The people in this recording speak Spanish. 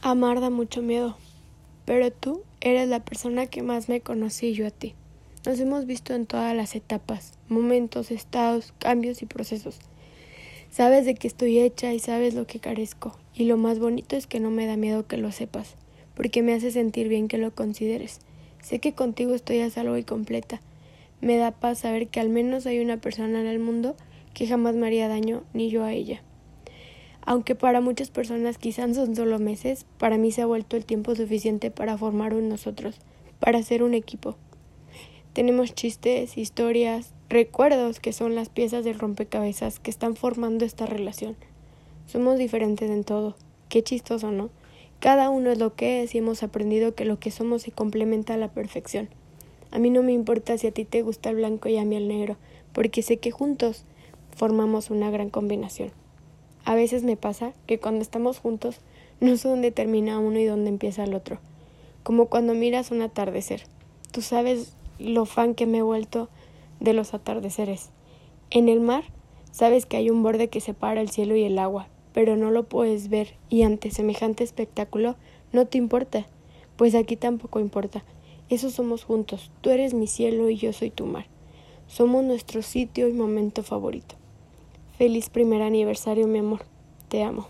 Amar da mucho miedo, pero tú eres la persona que más me conocí yo a ti. Nos hemos visto en todas las etapas, momentos, estados, cambios y procesos. Sabes de qué estoy hecha y sabes lo que carezco, y lo más bonito es que no me da miedo que lo sepas, porque me hace sentir bien que lo consideres. Sé que contigo estoy a salvo y completa. Me da paz saber que al menos hay una persona en el mundo que jamás me haría daño, ni yo a ella. Aunque para muchas personas quizás son solo meses, para mí se ha vuelto el tiempo suficiente para formar un nosotros, para ser un equipo. Tenemos chistes, historias, recuerdos que son las piezas del rompecabezas que están formando esta relación. Somos diferentes en todo. Qué chistoso, ¿no? Cada uno es lo que es y hemos aprendido que lo que somos se complementa a la perfección. A mí no me importa si a ti te gusta el blanco y a mí el negro, porque sé que juntos formamos una gran combinación. A veces me pasa que cuando estamos juntos no sé dónde termina uno y dónde empieza el otro. Como cuando miras un atardecer. Tú sabes lo fan que me he vuelto de los atardeceres. En el mar sabes que hay un borde que separa el cielo y el agua, pero no lo puedes ver y ante semejante espectáculo no te importa, pues aquí tampoco importa. Eso somos juntos. Tú eres mi cielo y yo soy tu mar. Somos nuestro sitio y momento favorito. Feliz primer aniversario, mi amor. Te amo.